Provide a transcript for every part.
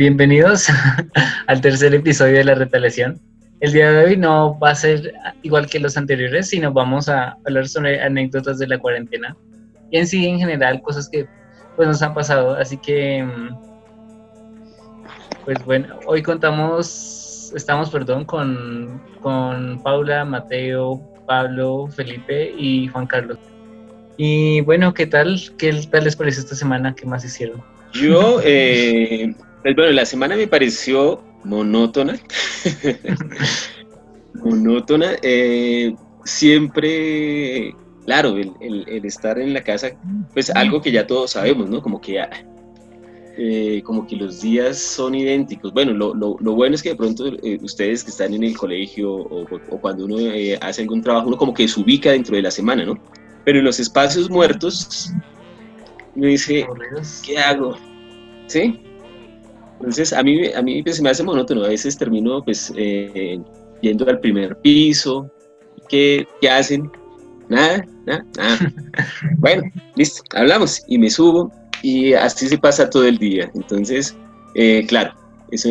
bienvenidos al tercer episodio de La Retaliación. El día de hoy no va a ser igual que los anteriores, sino vamos a hablar sobre anécdotas de la cuarentena y en sí, en general, cosas que pues, nos han pasado. Así que, mm, pues bueno, hoy contamos, estamos, perdón, con, con Paula, Mateo, Pablo, Felipe y Juan Carlos. Y bueno, ¿qué tal? ¿Qué tal les pareció esta semana? ¿Qué más hicieron? Yo, eh, pues bueno, la semana me pareció monótona. monótona. Eh, siempre, claro, el, estar en la casa, pues algo que ya todos sabemos, ¿no? Como que, eh, como que los días son idénticos. Bueno, lo, bueno es que de pronto eh, ustedes que están en el colegio o, cuando uno hace algún trabajo, uno como que se ubica dentro de la semana, ¿no? Pero en los espacios muertos, me dice, ¿qué hago? ¿Sí? Entonces, a mí, a mí pues, se me hace monótono. A veces termino pues, eh, yendo al primer piso. ¿Qué, ¿Qué, hacen? Nada, nada, nada. bueno, listo, hablamos y me subo y así se pasa todo el día. Entonces, eh, claro, eso,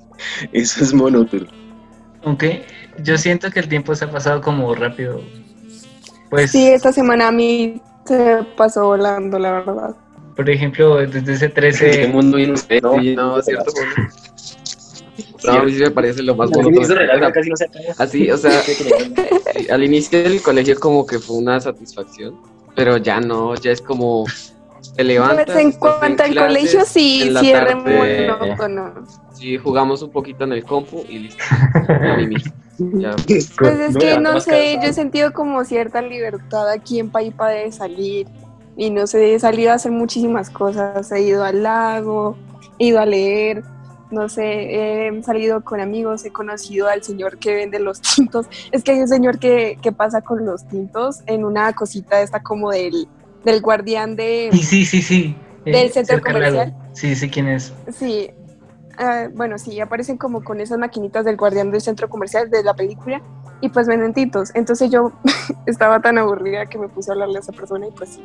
eso es monótono. Aunque yo siento que el tiempo se ha pasado como rápido. Pues, sí, esta semana a mí se pasó volando, la verdad por ejemplo, desde ese 13... El mundo viene usted, no, no, ¿cierto? No, a mí sí me parece lo más bonito. Así, o sea, al inicio del colegio como que fue una satisfacción, pero ya no, ya es como te levantas. Pues en cuanto al colegio sí, sí es monótono. Sí, jugamos un poquito en el compu y listo. Ya, pues es que no sé, yo he sentido como cierta libertad aquí en Paipa de salir y no sé, he salido a hacer muchísimas cosas, he ido al lago, he ido a leer, no sé, he salido con amigos, he conocido al señor que vende los tintos. Es que hay un señor que, que pasa con los tintos en una cosita esta como del, del guardián de... Sí, sí, sí, sí. Del eh, centro comercial. Sí, sí, ¿quién es? Sí, ah, bueno, sí, aparecen como con esas maquinitas del guardián del centro comercial de la película y pues venden tintos. Entonces yo estaba tan aburrida que me puse a hablarle a esa persona y pues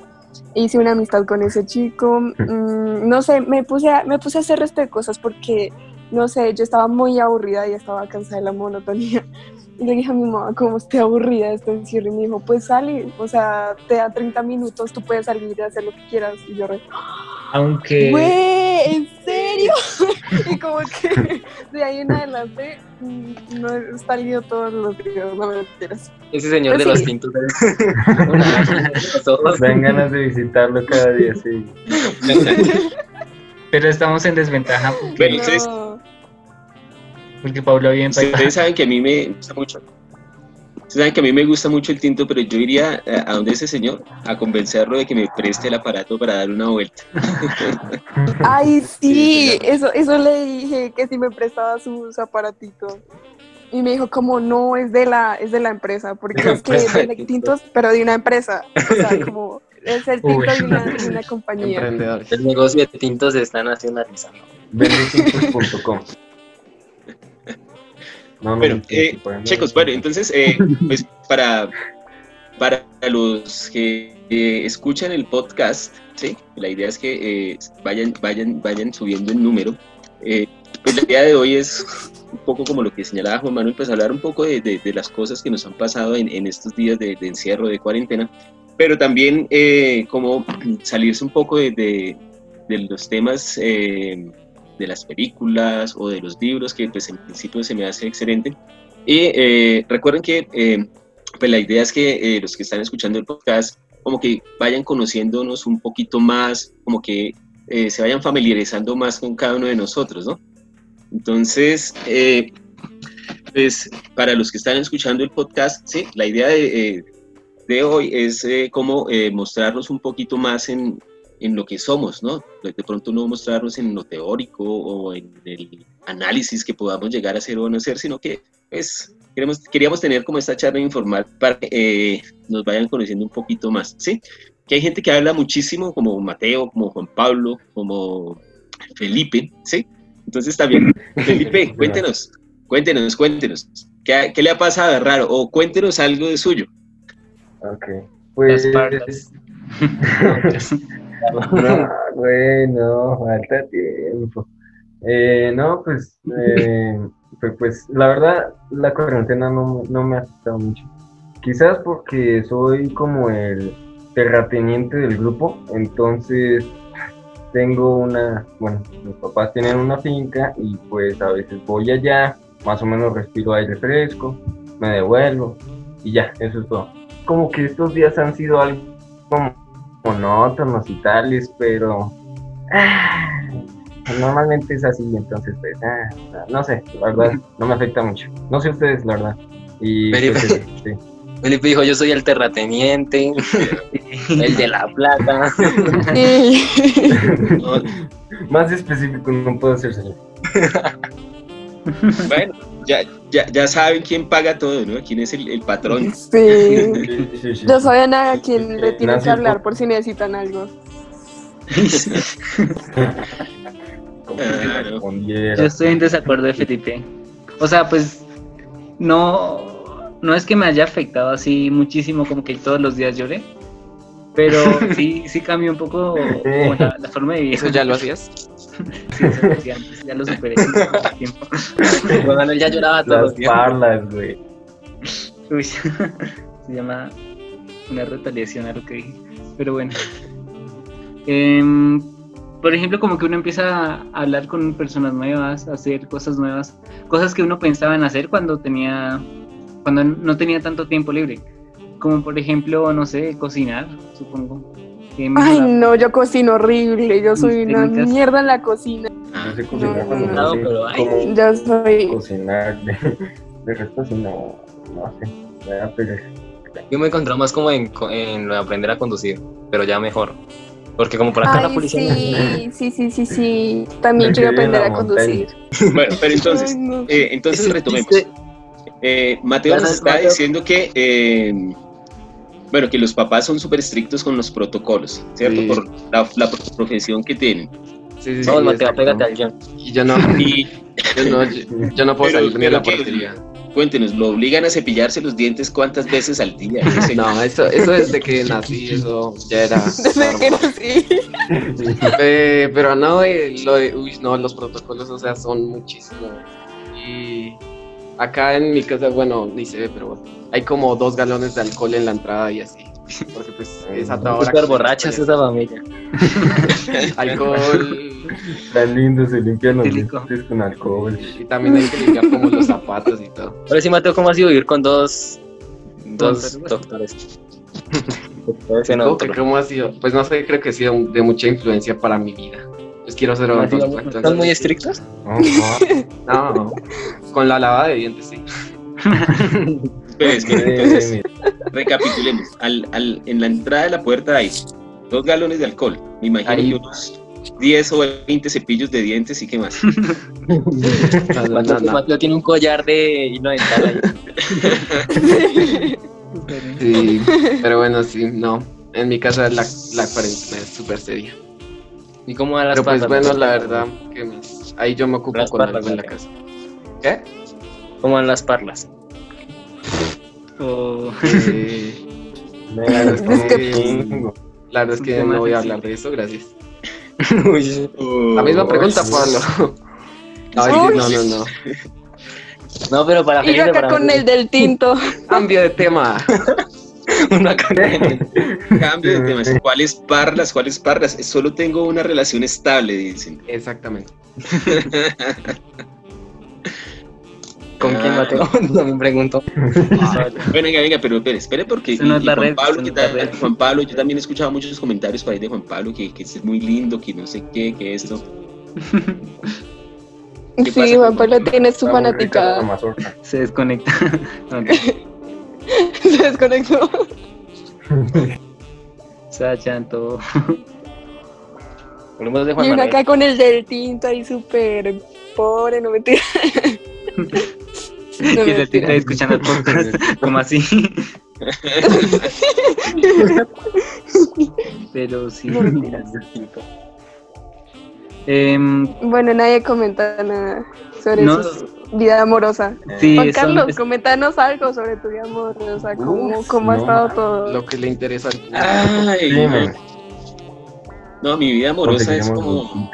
hice una amistad con ese chico. Mm, no sé, me puse, a, me puse a hacer resto de cosas porque, no sé, yo estaba muy aburrida y estaba cansada de la monotonía. Y le dije a mi mamá, como estoy aburrida de este encierro, y me dijo, pues sale, o sea, te da 30 minutos, tú puedes salir y hacer lo que quieras. Y yo re, aunque... ¡Güey! ¿En serio? y como que de ahí en adelante mm, no he salido todos los días, no me enteras. Ese señor de los tintos. Dan ganas de visitarlo cada día, sí. Pero estamos en desventaja porque, porque Pablo bien Ustedes saben que a mí me gusta mucho saben que a mí me gusta mucho el tinto, pero yo iría a, a donde ese señor a convencerlo de que me preste el aparato para dar una vuelta. Ay, sí, eso, eso le dije que si me prestaba su, aparatito. Y me dijo, como no, es de la, es de la empresa, porque es que vende tintos, pero de una empresa. O sea, como es el tinto de una, de una compañía. El negocio de tintos se está nacionalizando. Vendetintos.com bueno, eh, chicos, bueno, entonces, eh, pues para, para los que eh, escuchan el podcast, ¿sí? La idea es que vayan, vayan, vayan subiendo el número. pues la idea de hoy es un poco como lo que señalaba Juan Manuel, pues hablar un poco de, de, las cosas que nos han pasado en, en estos días de, de, encierro, de cuarentena, pero también como salirse un poco de, de los temas de las películas o de los libros, que pues en principio se me hace excelente. Y eh, recuerden que eh, pues la idea es que eh, los que están escuchando el podcast como que vayan conociéndonos un poquito más, como que se vayan familiarizando más con cada uno de nosotros, ¿no? Entonces, pues para los que están escuchando el podcast, sí, la idea de, de hoy es como mostrarnos un poquito más en, en lo que somos, ¿no? De pronto no mostrarnos en lo teórico o en el análisis que podamos llegar a hacer o no hacer, sino que pues queremos, queríamos tener como esta charla informal para que eh, nos vayan conociendo un poquito más, ¿sí? Que hay gente que habla muchísimo, como Mateo, como Juan Pablo, como Felipe, ¿sí? Entonces también, Felipe, cuéntenos, cuéntenos, cuéntenos, ¿qué, ¿qué, le ha pasado de raro? O cuéntenos algo de suyo. Ok, pues... No, bueno, falta tiempo. Eh, no, pues, eh, pues, pues, la verdad, la cuarentena no, no me ha afectado mucho. Quizás porque soy como el terrateniente del grupo, entonces tengo una, bueno, mis papás tienen una finca y pues a veces voy allá, más o menos respiro aire fresco, me devuelvo y ya, eso es todo. Como que estos días han sido algo monótonos y tales, pero ah, normalmente es así, entonces pues, ah, no sé, la verdad, no me afecta mucho. No sé ustedes, la verdad. Y Felipe, pues, sí. Felipe dijo, yo soy el terrateniente, el de la plata. Más específico no puedo ser, señor. bueno, ya, ya, ya saben quién paga todo, ¿no? ¿Quién es el, el patrón? Sí. Sí, sí, sí. Yo soy Ana a quien le tienen que hablar por- si necesitan algo. Ah. Yo estoy en desacuerdo de Felipe. O sea, pues no, no es que me haya afectado así muchísimo como que todos los días lloré, pero sí, sí cambió un poco como la, la forma de vivir. ¿Eso ya lo hacías? Sí, eso lo hacía antes, ya lo superé hace tiempo. Bueno, él ya lloraba todos Las los días. parlas, güey. Uy, se llama una retaliación a lo que dije. Pero bueno. Em, por ejemplo, como que uno empieza a hablar con personas nuevas, a hacer cosas nuevas, cosas que uno pensaba en hacer cuando tenía, cuando no tenía tanto tiempo libre. Como por ejemplo, no sé, cocinar, supongo. Ay, no, yo cocino horrible. Yo soy una técnicas. mierda en la cocina. No sé cocinar No, cuando no, no no, sé pero ay. cómo Yo soy. cocinar. De, de resto, sí, no, no sé. Me da pereza. Yo me he encontrado más como en, co- en aprender a conducir, pero ya mejor. Porque como por acá la policía... sí, sí, sí, sí, sí. También quiero aprender a conducir. Bueno, pero entonces, Ay, no. eh, entonces retomemos. Eh, Mateo nos está Mateo. diciendo que, eh, bueno, que los papás son súper estrictos con los protocolos, ¿cierto? Sí. Por la, la profesión que tienen. Sí, sí, sí. Vamos, Mateo, pégate al guion. Y yo no, Y yo no, yo, yo no puedo Pero- salir ni de la portería. cuéntenos, ¿lo obligan a cepillarse los dientes cuántas veces al día? No, eso, eso desde que nací, eso ya era. Desde que nací. Eh, pero no, eh, lo de, uy, no, los protocolos, o sea, son muchísimos. Y acá en mi casa, bueno, ni se ve, pero hay como dos galones de alcohol en la entrada y así. Porque pues es a toda hora. Borrachas esa familia. Alcohol. Tan lindo se limpian los dientes con alcohol. Y también hay que limpiar como los zapatos y todo. Ahora sí, Mateo, ¿cómo ha sido vivir con dos, dos doctores? Doctores en ¿Cómo, otro. que cómo ha sido? Pues no sé, creo que ha sido de mucha influencia para mi vida. Pues quiero ser ¿Cómo ha odontólogo. sido? entonces- ¿Están muy estrictos? No, no. No, con la lavada de dientes, sí. Entonces, mira, recapitulemos. Al, al- en la entrada de la puerta hay dos galones de alcohol. Me imagino Ahí. que unos 10 o 20 cepillos de dientes y qué más. No. Mateo tiene un collar de hilo dental ahí. Sí, pero bueno, sí, no. En mi casa la, la cuarentena es súper seria. ¿Y cómo a las Pero pues parlas? bueno, la verdad, que ahí yo me ocupo Las con parlas, algo en la casa. ¿Qué? ¿Cómo en las parlas? O- Eh, es que- un chingo. la verdad es que Tema no voy a hablar de eso, gracias. Uy, La misma Oh, pregunta. Pablo. No, no, no, no. No, pero para Y yo acá para con mí, el del tinto. Cambio de tema. una. Cambio de temas. ¿Cuáles parlas? ¿Cuáles parlas? Solo tengo una relación estable, dicen. Exactamente. ¿Con quién, Ah. Mateo? No me pregunto. Bueno, venga, venga, pero espere, espere porque no y- y Juan, red, Pablo, no tal- red. Juan Pablo, yo también he escuchado muchos comentarios por ahí de Juan Pablo que, que es muy lindo, que no sé qué, que esto. ¿Qué pasa Sí, Juan Pablo tiene su fanaticada. se desconecta. No. Se desconectó. Sa chanto. Hablemos de Juan Y uno acá con el del tinto ahí súper pobre, no mentira. y el mentira. tita escuchando el podcast. como así? Pero sí. No mentiras. Em, Bueno, nadie comenta nada sobre No. su vida amorosa. sí, Juan Carlos, es- coméntanos algo sobre tu vida amorosa, cómo, Uf, cómo ha no. estado todo. Lo que le interesa al público. Ay, Sí, no. mi vida amorosa es como.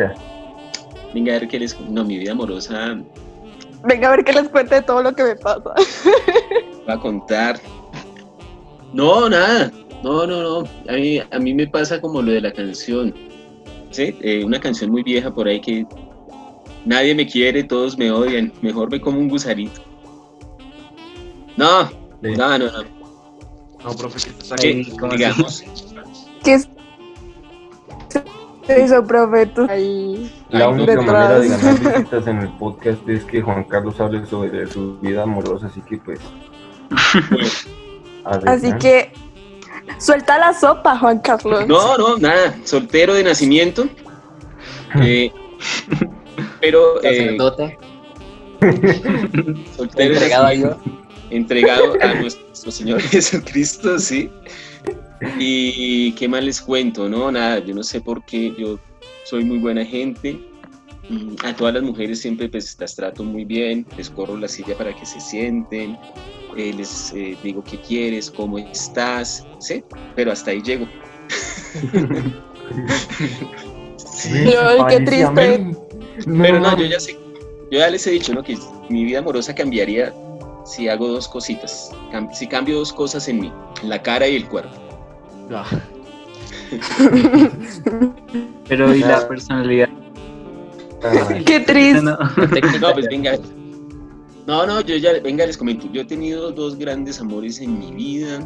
venga a ver qué les... No, mi vida amorosa... Venga a ver qué les cuente todo lo que me pasa. Va a contar. No, nada. No, no, no. A mí, a mí me pasa como lo de la canción. ¿Sí? Eh, una canción muy vieja por ahí que nadie me quiere, todos me odian. Mejor me como un gusarito. No, no, no, no. No, profe, ¿qué digamos. ¿Qué es eso, profe? ahí. La única manera de ganar visitas en el podcast es que Juan Carlos hable sobre su vida amorosa, así que pues. así que suelta la sopa, Juan Carlos. No, no, nada. Soltero de nacimiento. eh, pero. Eh, soltero entregado de entregado a nuestro Señor Jesucristo, sí. Y qué más les cuento, ¿no? Nada, yo no sé por qué, yo soy muy buena gente. Mm, a todas las mujeres siempre pues las trato muy bien, les corro la silla para que se sienten, eh, les eh, digo qué quieres, cómo estás, ¿sí? Pero hasta ahí llego. sí, qué triste. Pero no, yo ya sé, yo ya les he dicho, ¿no? Que mi vida amorosa cambiaría si hago dos cositas, si cambio dos cosas en mí, la cara y el cuerpo. Ah. Pero y la personalidad. Qué triste. No, pues venga. No, no, yo ya, venga, les comento. Yo he tenido dos grandes amores en mi vida.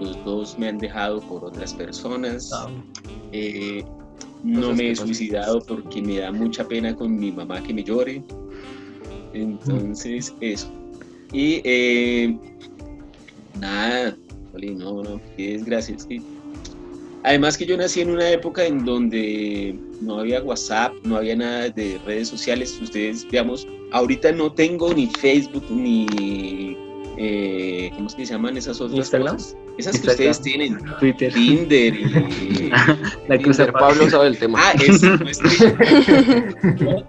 Los dos me han dejado por otras personas. Ah. Eh, no me he suicidado porque me da mucha pena con mi mamá que me llore. Entonces, eso. Y eh, nada, no, no, qué desgracia. además que yo nací en una época en donde no había WhatsApp, no había nada de redes sociales. Ustedes, digamos, ahorita no tengo ni Facebook ni eh, ¿cómo es que se llaman esas otras Instagram? cosas? Esas que ustedes tienen, Twitter, Tinder y la que usa Pablo sabe el tema. Ah, es, no es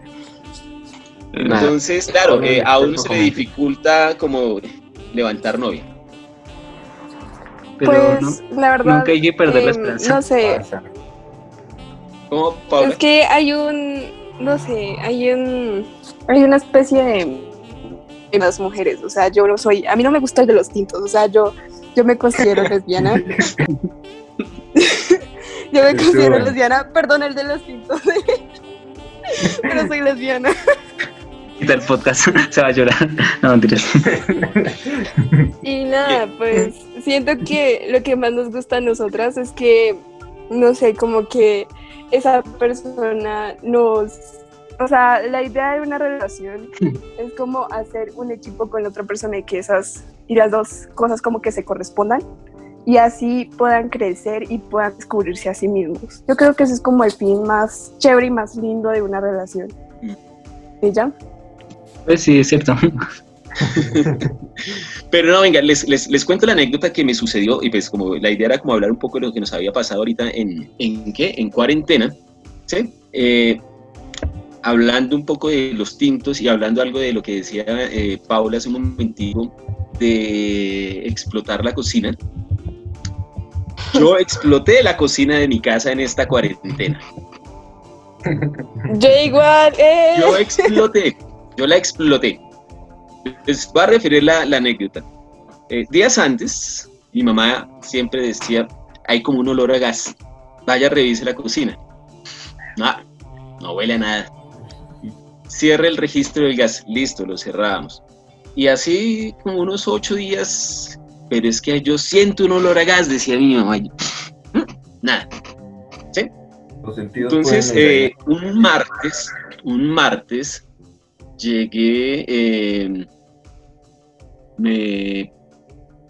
Entonces, claro, eh, a uno se le dificulta como levantar novia. Pero pues, la verdad, nunca hay que perder la em, esperanza. No sé. ¿Cómo, Es que hay un, no sé, hay un, hay una especie de las mujeres, o sea, yo no soy, a mí no me gusta el de los tintos, o sea, yo, yo me considero lesbiana. yo me considero lesbiana, perdón, el de los tintos, pero soy lesbiana el podcast, se va a llorar. No, mentiras. Y nada, pues siento que lo que más nos gusta a nosotras es que, no sé, como que esa persona nos... O sea, la idea de una relación es como hacer un equipo con la otra persona y que esas y las dos cosas como que se correspondan y así puedan crecer y puedan descubrirse a sí mismos. Yo creo que ese es como el fin más chévere y más lindo de una relación. Mm. ¿Y ya? Pues sí, es cierto. Pero no, venga, les, les, cuento la anécdota que me sucedió y pues como la idea era como hablar un poco de lo que nos había pasado ahorita en, ¿en qué? En cuarentena, ¿sí? Eh, hablando un poco de los tintos y hablando algo de lo que decía eh, Paula hace un momentito de explotar la cocina. Yo exploté la cocina de mi casa en esta cuarentena. Yo igual. Eh. Yo exploté. Yo la exploté. Les voy a referir la, anécdota. Eh, días antes, mi mamá siempre decía, hay como un olor a gas. Vaya, revise la cocina. No, no huele a nada. Cierre el registro del gas. Listo, lo cerrábamos. Y así como unos ocho días, pero es que yo siento un olor a gas, decía mi mamá. Mm, nada. ¿Sí? Entonces, eh, un martes, un martes, llegué, eh, me,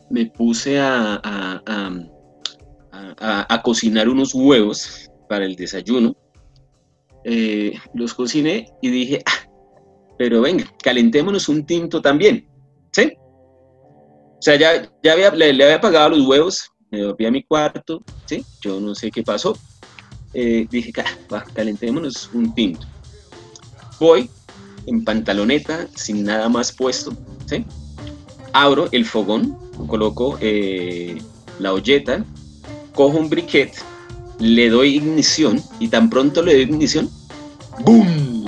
me, puse a, a, cocinar unos huevos para el desayuno. Eh, los cociné y dije, ah, pero venga, calentémonos un tinto también. ¿Sí? O sea, ya, ya había, le, había apagado los huevos, me volví a mi cuarto, ¿sí? Yo no sé qué pasó. Eh, dije, ah, calentémonos un tinto. Voy, en pantaloneta, sin nada más puesto, ¿sí? Abro el fogón, coloco eh, la olleta, cojo un briquet, le doy ignición y tan pronto le doy ignición, ¡boom!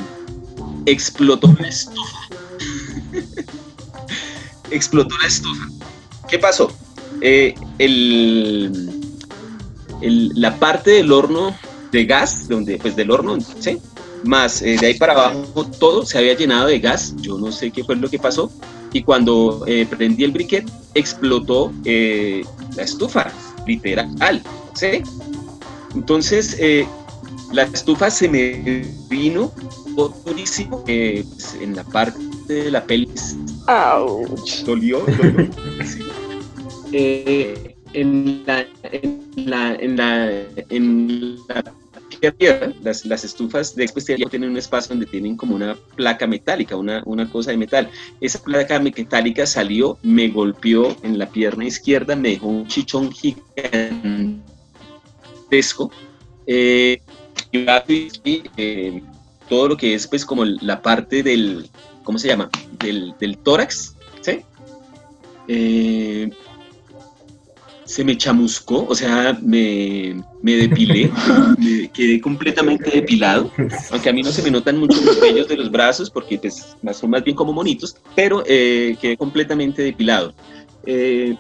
explotó la estufa. explotó la estufa. ¿Qué pasó? Eh, la parte del horno de gas, donde, pues del horno, ¿sí? Más eh, de ahí para abajo todo se había llenado de gas. Yo no sé qué fue lo que pasó. Y cuando eh, prendí el briquet, explotó la estufa, literal, ¿sí? Entonces, la estufa se me vino durísimo pues, en la parte de la pelvis. Dolió, dolió. Eh, en la en la en la en la las, las estufas de especialidad tienen un espacio donde tienen como una placa metálica, una, una cosa de metal. Esa placa metálica salió, me golpeó en la pierna izquierda, me dejó un chichón gigantesco. Eh, y eh, todo lo que es pues como la parte del, ¿cómo se llama? Del, del tórax, ¿sí? Eh, se me chamuscó, o sea, me, me depilé, me quedé completamente depilado, aunque a mí no se me notan mucho los vellos de los brazos porque pues, son más bien como monitos, pero eh, quedé completamente depilado. Eh,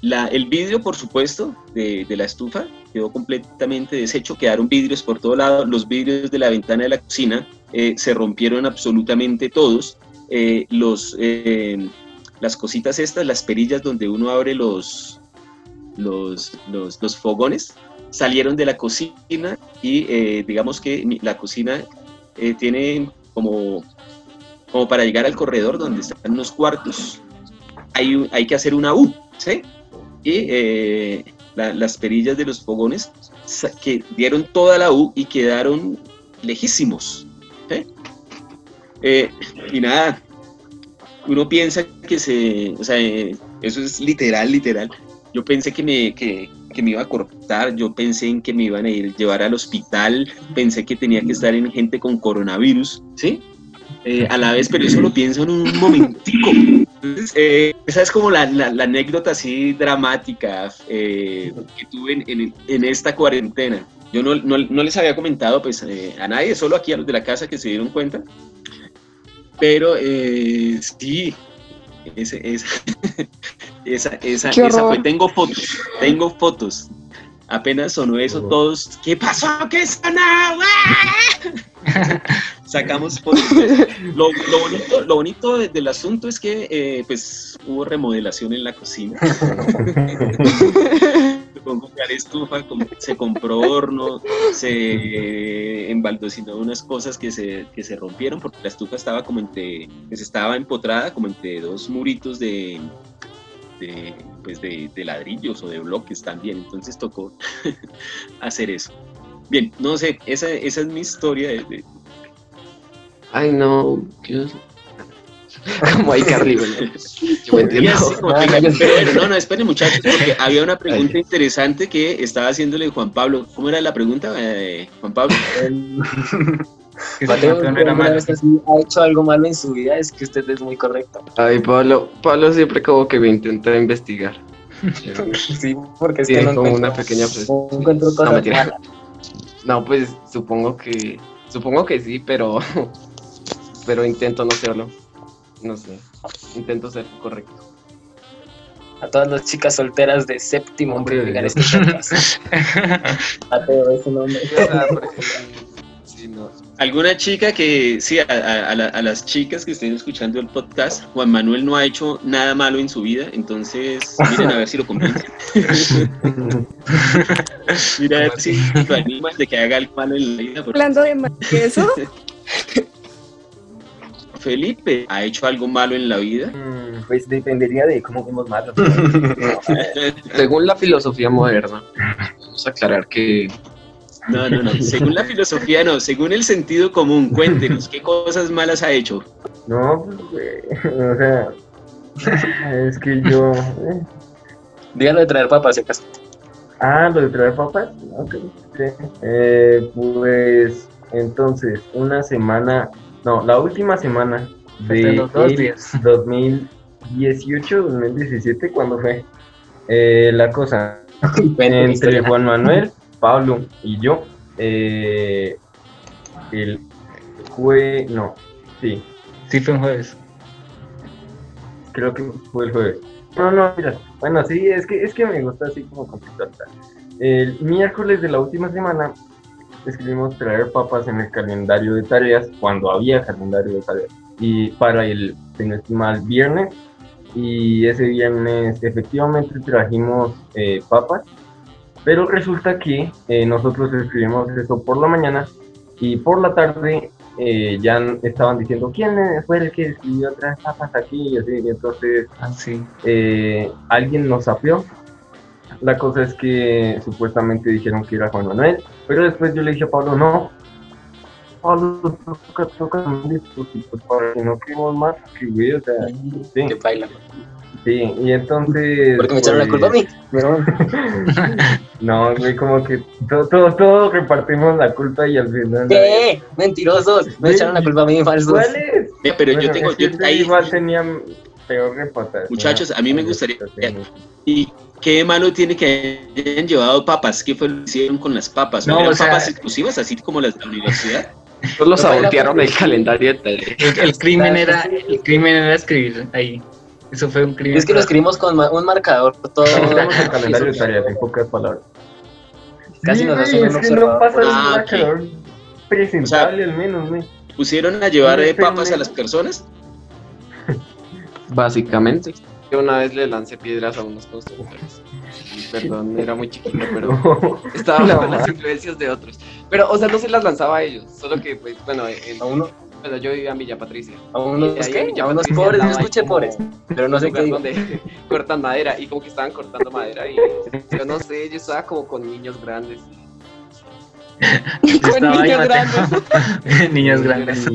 la, el vidrio, por supuesto, de, de, la estufa quedó completamente deshecho, quedaron vidrios por todo lado, los vidrios de la ventana de la cocina eh, se rompieron absolutamente todos, los, las cositas estas, las perillas donde uno abre los, los, los, fogones salieron de la cocina y eh, digamos que la cocina eh, tiene como, como para llegar al corredor donde están los cuartos, hay, hay que hacer una U, ¿sí? Y eh, las perillas de los fogones que dieron toda la U y quedaron lejísimos. y nada, uno piensa que se, o sea, eso es literal, literal, yo pensé que me, que, que me iba a cortar, yo pensé en que me iban a ir llevar al hospital, pensé que tenía que estar en gente con coronavirus, ¿sí? Eh, a la vez, pero eso lo pienso en un momentico. Eh, esa es como la, la, anécdota así dramática eh, que tuve en, en, esta cuarentena. Yo no, no, no les había comentado pues, a nadie, solo aquí a los de la casa que se dieron cuenta. Pero sí, ese, esa, esa, esa, esa fue. Tengo fotos, tengo fotos. Apenas sonó eso, todos, ¿qué pasó? ¿Qué sonó? Sacamos fotos. Lo, lo, bonito, lo bonito del asunto es que pues hubo remodelación en la cocina. estufa, se compró horno, se embaldocinó unas cosas que se, que se rompieron porque la estufa estaba como entre, pues estaba empotrada como entre dos muritos de, de, pues de, ladrillos o de bloques también, entonces tocó hacer eso. Bien, no sé, esa, esa es mi historia de... Ay, no, como hay Carly, Yo entiendo. no, no, esperen muchachos, porque había una pregunta interesante que estaba haciéndole Juan Pablo. ¿Cómo era la pregunta, eh, Juan Pablo? Mateo, no era malo. ha hecho algo malo en su vida, es que usted es muy correcto. Ay, Pablo, Pablo siempre como que me intenta investigar. sí, porque es que no como una pequeña no, no, pues supongo que supongo que sí, pero pero intento no serlo no sé, intento ser correcto. A todas las chicas solteras de séptimo hombre de digan este Mateo es un hombre. Alguna chica que, sí, a, las chicas que estén escuchando el podcast, Juan Manuel no ha hecho nada malo en su vida, entonces miren a ver si lo convencen. Mira a ver si lo animan de que haga algo malo en la vida. Hablando de eso, Felipe ha hecho algo malo en la vida? Mm, pues dependería de cómo vemos malo. Según la filosofía moderna, vamos a aclarar que... No, no, no. Según la filosofía, no. Según el sentido común, cuéntenos, ¿qué cosas malas ha hecho? No, pues, o sea, es que yo... Eh. Díganlo de traer papas, si acaso. Ah, lo de traer papas. Ok. Eh, pues entonces, una semana no, la última semana de 2018, 2017, cuando fue eh, la cosa entre Juan Manuel, Pablo y yo. Eh, el, fue, no, sí, Sí, fue un jueves. creo que fue el jueves. No, no, mira, bueno, sí, es que, es que me gusta así como contextualizar. El miércoles de la última semana escribimos traer papas en el calendario de tareas, cuando había calendario de tareas, y para el, mal, viernes, y ese viernes efectivamente trajimos eh, papas, pero resulta que eh, nosotros escribimos eso por la mañana, y por la tarde eh, ya estaban diciendo quién fue el que escribió traer papas aquí, y así, y entonces Ah, sí. eh, alguien nos sapeó. La cosa es que supuestamente dijeron que era Juan Manuel, pero después yo le dije a Pablo, no, Pablo, toca, toca un dispositivo para que no quedemos más, que güey, o sea, sí, Que baila. sí, y entonces... Porque me echaron la pues, culpa a mí. Pero No, güey, como que todo, todo, todo repartimos la culpa y al final... ¿Qué? Mentirosos. Me echaron la culpa a mí, falsos. ¿Cuál es? Pero yo tengo, yo, ahí, igual tenían peor reputación. Muchachos, a mí me gustaría- ¿y qué malo tiene que hayan llevado papas? ¿Qué fue lo que hicieron con las papas? No, ¿Eran o sea- papas exclusivas, así como las de la universidad? Solo sabotearon el calendario. El, el crimen era, el crimen era escribir ahí. Eso fue un crimen. Es que lo escribimos con ma- un marcador todo. En calendario de tareas, en pocas palabras. Casi Sí, nos hacen un es que no pasa un Ah, ok. marcador presentable al menos, güey. ¿Pusieron a llevar eh, papas a las personas? Básicamente. Yo una vez le lancé piedras a unos constructores. Perdón, era muy chiquito, pero estaba bajo las influencias de otros. Pero, o sea, no se las lanzaba a ellos, solo que, pues, bueno, en- A uno, bueno, yo vivía en Villa Patricia. a unos, Y en Villa A unos pobres, yo escuché como pobres. Pero no sé qué donde cortan madera y como que estaban cortando madera y yo no sé, yo estaba como con niños grandes. Yo Con niños grandes. Niños grandes.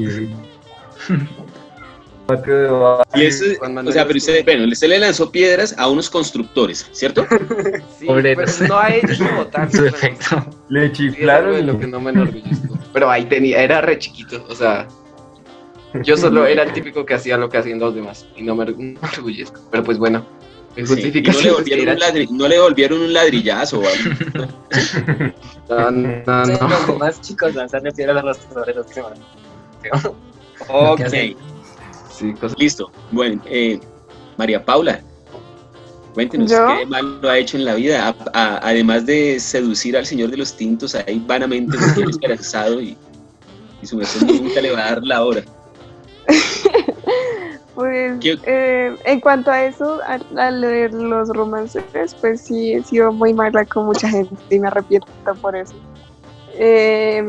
Mateo de Y eso, o sea, pero usted, bueno, usted le lanzó piedras a unos constructores, ¿cierto? Sí, Obreros. pero no a ellos como tal. Su efecto. Le Sí, chiflaron. lo que no me enorgullezco. Pero ahí tenía, era re chiquito, o sea, yo solo era el típico que hacía lo que hacían los demás y no me or- no me enorgullezco. Pero pues bueno, Sí, y no, le volvieron era un ladri- no le devolvieron un ladrillazo o algo. No, no, Sí, no. Los demás chicos lanzarle piedras a los obreros que se van. Ok? Sí, cosas- listo. Bueno, eh, María Paula, cuéntenos ¿Yo? qué malo ha hecho en la vida, A- a- además de seducir al señor de los tintos ahí vanamente, que tiene esperanzado y, y su merced nunca le va a dar la hora. Pues ¿Qué- eh, en cuanto a eso, a, a leer los romances, pues sí he sido muy mala con mucha gente y me arrepiento por eso. Eh,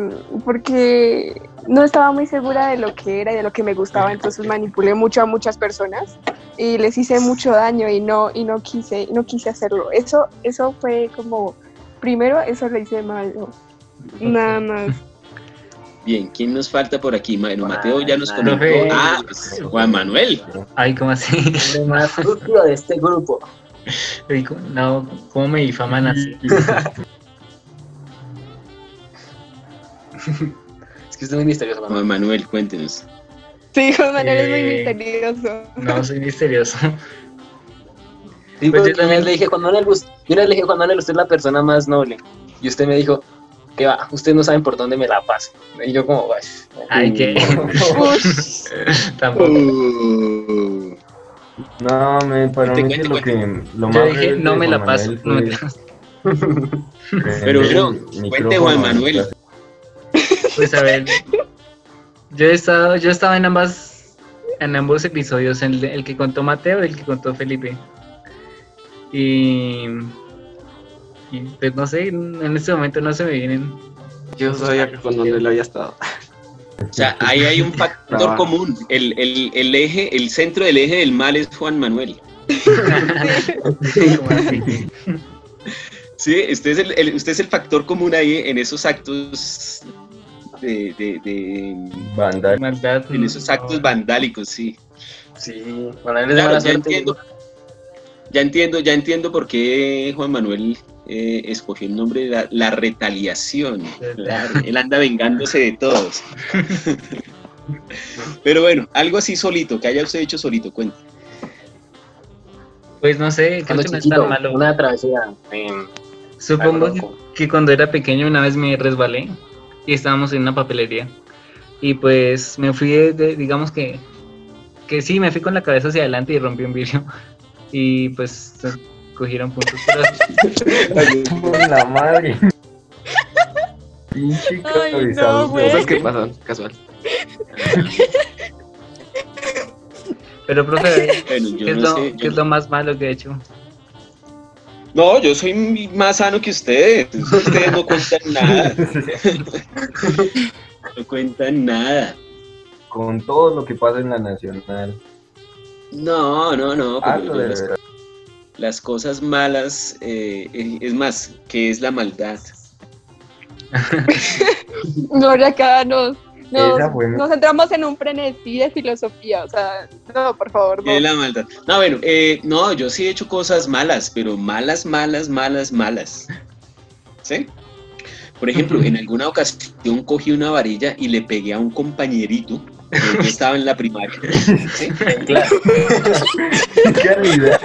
porque no estaba muy segura de lo que era y de lo que me gustaba, entonces manipulé mucho a muchas personas y les hice mucho daño y no y no quise no quise hacerlo. Eso eso fue como primero eso lo hice mal, ¿no? nada más. Bien, ¿quién nos falta por aquí? Bueno, Mateo ya nos profe. Ah, pues, Juan Manuel. Ay, ¿cómo así? El más rústico de este grupo. Uy, ¿cómo- No, ¿cómo me difaman así? Es que es muy misterioso, Manuel, cuéntenos. Sí, Juan Manuel es muy Eh, misterioso. No, soy misterioso. Sí, Pues yo también- le dije, Juan Manuel, yo le dije, Juan Manuel, usted es la persona más noble. Y usted me dijo, que va, ustedes no saben por dónde me la paso. Y yo como, "Ay, Ay, que tampoco. Uh, No, me para mí lo que lo más Yo dije, no me Juan la paso. Manuel No me Pero, el cuente, Juan Manuel. Pues a ver, yo he estado, yo estaba en ambas, en ambos episodios, el, el que contó Mateo y el que contó Felipe. Y, y pues no sé, en este momento no se me vienen. Yo sabía que con donde lo había estado. O sea, ahí hay un factor común. El, el, el eje, el centro del eje del mal es Juan Manuel. Como así. Sí, usted es el, el- usted es el factor común ahí en esos actos de, de- de-. Maldad. en esos actos vandálicos, sí. Sí, Claro, ya entiendo. Ya entiendo, ya entiendo por qué Juan Manuel eh, escogió el nombre de la, la retaliación. Claro, él anda vengándose de todos. Pero bueno, algo así solito, que haya usted hecho solito, cuenta. Pues no sé, creo Cuando que no es tan malo. una travesía en Supongo que cuando era pequeño una vez me resbalé y estábamos en una papelería. Y pues me fui, de, digamos que, que sí, me fui con la cabeza hacia adelante y rompí un vidrio. Y pues cogieron puntos. Por la madre. Pinche Ay, no, güey. Cosas que pasan, casual. Pero, profe, Bueno, ¿qué es, no lo, sé, qué es lo más malo que he hecho? No, yo soy más sano que ustedes. Ustedes no cuentan nada. No cuentan nada. Con todo lo que pasa en la nacional. No, no, no. las, cosas malas, eh, eh, es más, que es la maldad. Gloria, acá nos, nos, fue nos entramos en un frenesí de filosofía. O sea, no, por favor, ¿Qué es no. la maldad? No, bueno, eh, no, yo sí he hecho cosas malas, pero malas, malas, malas, malas. ¿Sí? Por ejemplo, en alguna ocasión cogí una varilla y le pegué a un compañerito. Yo estaba en la primaria. ¿sí? Claro. Qué.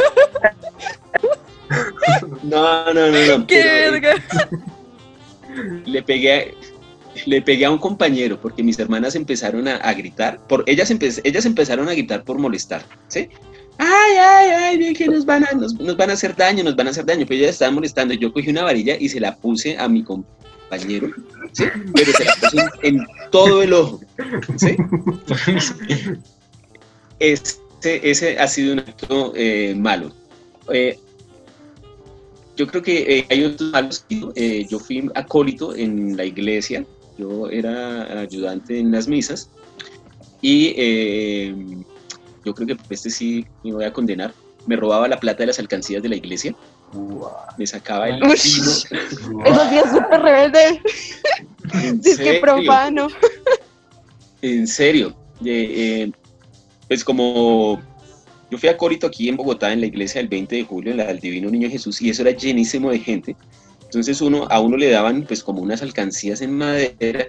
No, no, no, no. ¡Qué eh, verga! le pegué a, le pegué a un compañero porque mis hermanas empezaron a, gritar por ellas empe- ellas empezaron a gritar por molestar ¿sí? ay ay ay bien que nos van a nos, nos van a hacer daño nos van a hacer daño pero ellas estaban molestando yo cogí una varilla y se la puse a mi compañero ¿sí? pero se la puse en, todo el ojo ¿sí? ese, ese ha sido un acto eh, malo Eh, yo creo que eh, hay otros malos. eh, yo fui acólito en la iglesia, yo era ayudante en las misas y eh, yo creo que este sí me voy a condenar. Me robaba la plata de las alcancías de la iglesia, me sacaba el Ush. vino. Eso sí es súper rebelde. ¿En Es que profano. En serio. Eh, eh, pues como yo fui acólito aquí en Bogotá en la iglesia del 20 de julio, en la del Divino Niño Jesús, y eso era llenísimo de gente. Entonces uno, a uno le daban pues como unas alcancías en madera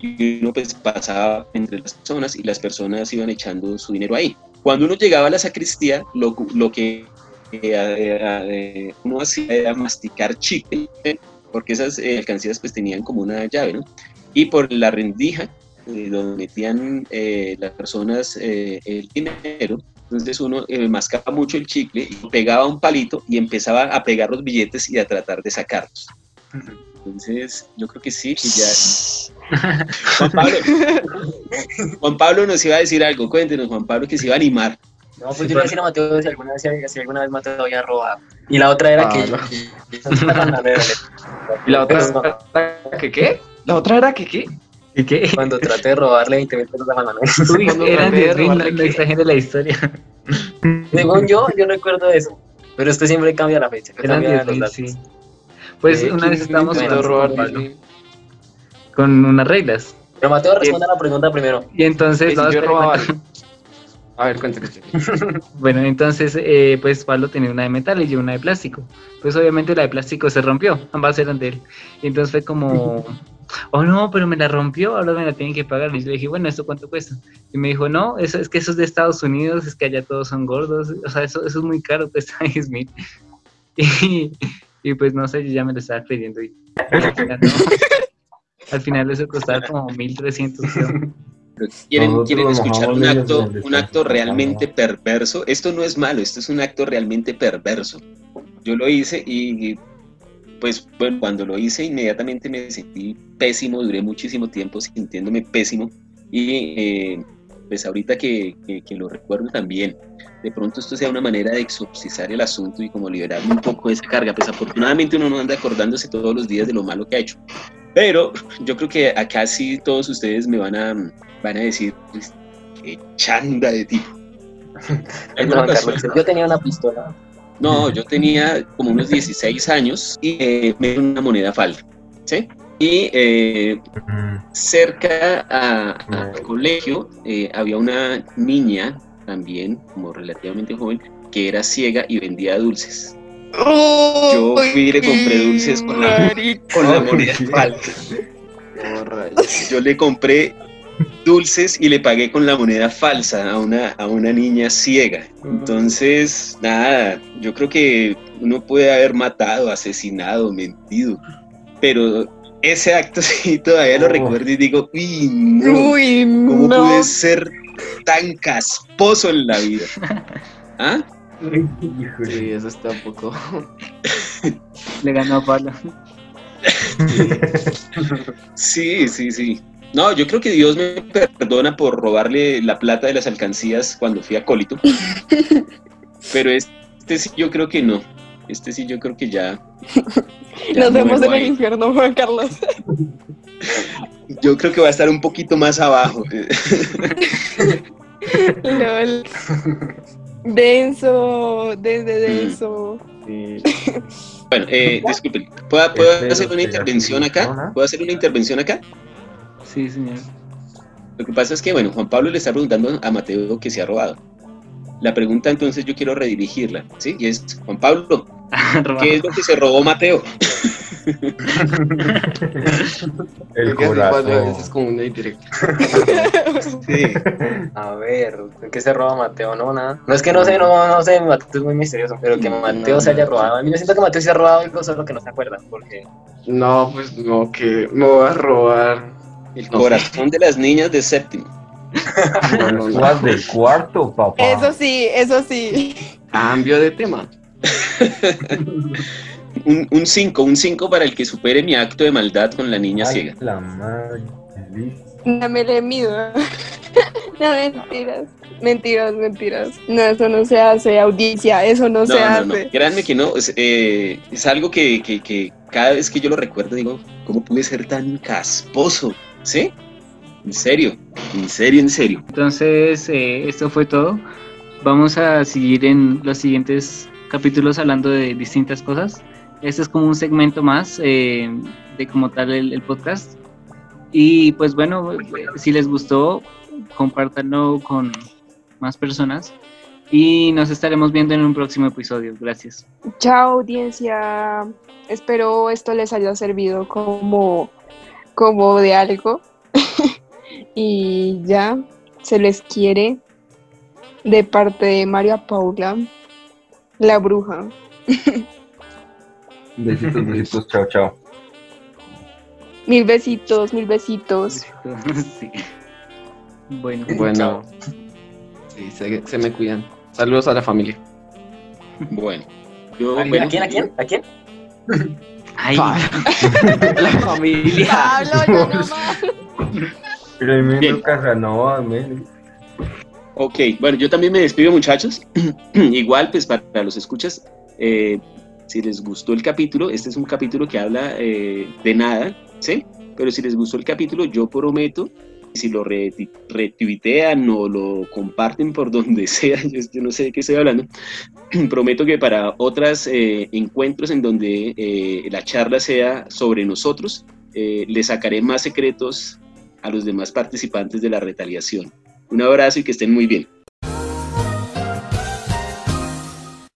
y uno pues pasaba entre las personas y las personas iban echando su dinero ahí. Cuando uno llegaba a la sacristía, lo, lo que eh, eh, uno hacía era masticar chicle, porque esas eh, alcancías pues tenían como una llave, ¿no? Y por la rendija eh, donde metían eh, las personas eh, el dinero, entonces uno eh, mascaba mucho el chicle y pegaba un palito y empezaba a pegar los billetes y a tratar de sacarlos. Entonces yo creo que sí, que ya... Juan Pablo, Juan Pablo nos iba a decir algo, cuéntenos Juan Pablo que se iba a animar. No, pues yo le iba a decir a Mateo si alguna vez, si alguna vez Mateo había robado. Y la otra era Ah, que no. ¿Y la otra era que qué? ¿La otra era que qué? ¿Y qué? cuando traté de robarle 20 mil pesos a Manuel. Uy, eran de 10 mil, robarle no qué. exagere la historia. Según yo, yo recuerdo eso. Pero usted siempre cambia la fecha. Eran cambia 10 los mil, datos. sí. Pues Eh, una ¿quién vez estábamos robar con, Pablo, 10.000? con unas reglas. Pero Mateo responde a la pregunta primero. Y entonces, Sí, no, yo espere, robaba. A ver, cuéntame. bueno, entonces, eh, pues Pablo tenía una de metal y yo una de plástico. Pues obviamente la de plástico se rompió, ambas eran de él. Y entonces fue como, oh no, pero me la rompió, ahora me la tienen que pagar. Y yo le dije, bueno, ¿esto cuánto cuesta? Y me dijo, no, eso es que eso es de Estados Unidos, es que allá todos son gordos, o sea, eso, eso es muy caro, cuesta 10 mil. Y, y pues no sé, yo ya me lo estaba pidiendo y al final, no. Al final eso costaba como 1300 creo. Pero ¿Quieren, quieren escuchar un acto, un acto realmente perverso? Esto no es malo, esto es un acto realmente perverso. Yo lo hice y pues bueno, cuando lo hice inmediatamente me sentí pésimo, duré muchísimo tiempo sintiéndome pésimo y eh, pues ahorita que, que- que lo recuerdo también, de pronto esto sea una manera de exorcizar el asunto y como liberarme un poco de esa carga, pues afortunadamente uno no anda acordándose todos los días de lo malo que ha hecho. Pero yo creo que acá sí todos ustedes me van a, van a decir, pues, qué chanda de tipo. Juan Carlos Yo tenía una pistola. No, yo tenía como unos 16 años y eh, me dieron una moneda falsa, ¿sí? Y eh, cerca a- al colegio eh, había una niña también, como relativamente joven, que era ciega y vendía dulces. Yo fui y le compré dulces con la, con la moneda falsa. Yo le compré dulces y le pagué con la moneda falsa a una, a una niña ciega. Entonces, nada, yo creo que uno puede haber matado, asesinado, mentido, pero ese acto sí todavía lo Oh. recuerdo y digo, uy, no, Uy, ¿cómo no. pude ser tan casposo en la vida? ¿Ah? Sí, eso está un poco. Le ganó a Pablo. Sí, sí, sí. No, yo creo que Dios me perdona por robarle la plata de las alcancías cuando fui a Cólito. Pero este sí yo creo que no. Este sí yo creo que ya. ya Nos vemos en el infierno, Juan Carlos. Yo creo que va a estar un poquito más abajo. Lol. Denso, desde denso. Bueno, eh, disculpen. ¿Puedo, puedo Espero hacer una intervención acá? ¿Puedo hacer una intervención acá? Sí, señor. Lo que pasa es que, bueno, Juan Pablo le está preguntando a Mateo que se ha robado. La pregunta entonces yo quiero redirigirla, ¿sí? Y es, Juan Pablo, ¿qué es lo que se robó Mateo? El corazón. como una indirecta. Sí. A ver, ¿qué se roba Mateo? No, nada. No es que no sé, no, no sé, Mateo es muy misterioso, pero que Mateo no, se haya robado. A mí me siento que Mateo se ha robado algo, solo que no se acuerda, porque No, pues no, que me voy a robar. El No corazón de las niñas de séptimo. No, no, Las del cuarto, papá. Eso sí, eso sí. Cambio de tema. Un 5, un 5 para el que supere mi acto de maldad con la niña Ay, ciega. La madre. No me le mido. No, mentiras. Mentiras, mentiras. No, eso no se hace, audiencia. Eso no, No, se no, no. hace. Créanme que no. Es, eh, es algo que, que- que cada vez que yo lo recuerdo digo, ¿cómo pude ser tan casposo? ¿Sí? En serio, en serio, en serio. Entonces, eh, esto fue todo. Vamos a seguir en los siguientes capítulos hablando de distintas cosas. Este es como un segmento más eh, de como tal el, el podcast. Y pues bueno, eh, si les gustó, compártanlo con más personas. Y nos estaremos viendo en un próximo episodio. Gracias. Chao, audiencia. Espero esto les haya servido como, como de algo. y ya, se les quiere de parte de María Paula, la bruja. Besitos, besitos, chao, chao. Mil besitos, mil besitos. Sí. Bueno, Bueno, sí, se, se me cuidan. Saludos a la familia. Bueno. Yo, ¿A bueno, quién? ¿A quién? ¿A quién? Ay, la familia. Pablo. Tremendo. Casanova, men. Ok, bueno, yo también me despido, muchachos. Igual, pues para los escuchas, eh, si les gustó el capítulo, este es un capítulo que habla eh, de nada, ¿sí? Pero si les gustó el capítulo, yo prometo, si lo retuitean o lo comparten por donde sea, yo, yo no sé de qué estoy hablando, prometo que para otros encuentros en donde eh, la charla sea sobre nosotros, eh, le sacaré más secretos a los demás participantes de la retaliación. Un abrazo y que estén muy bien.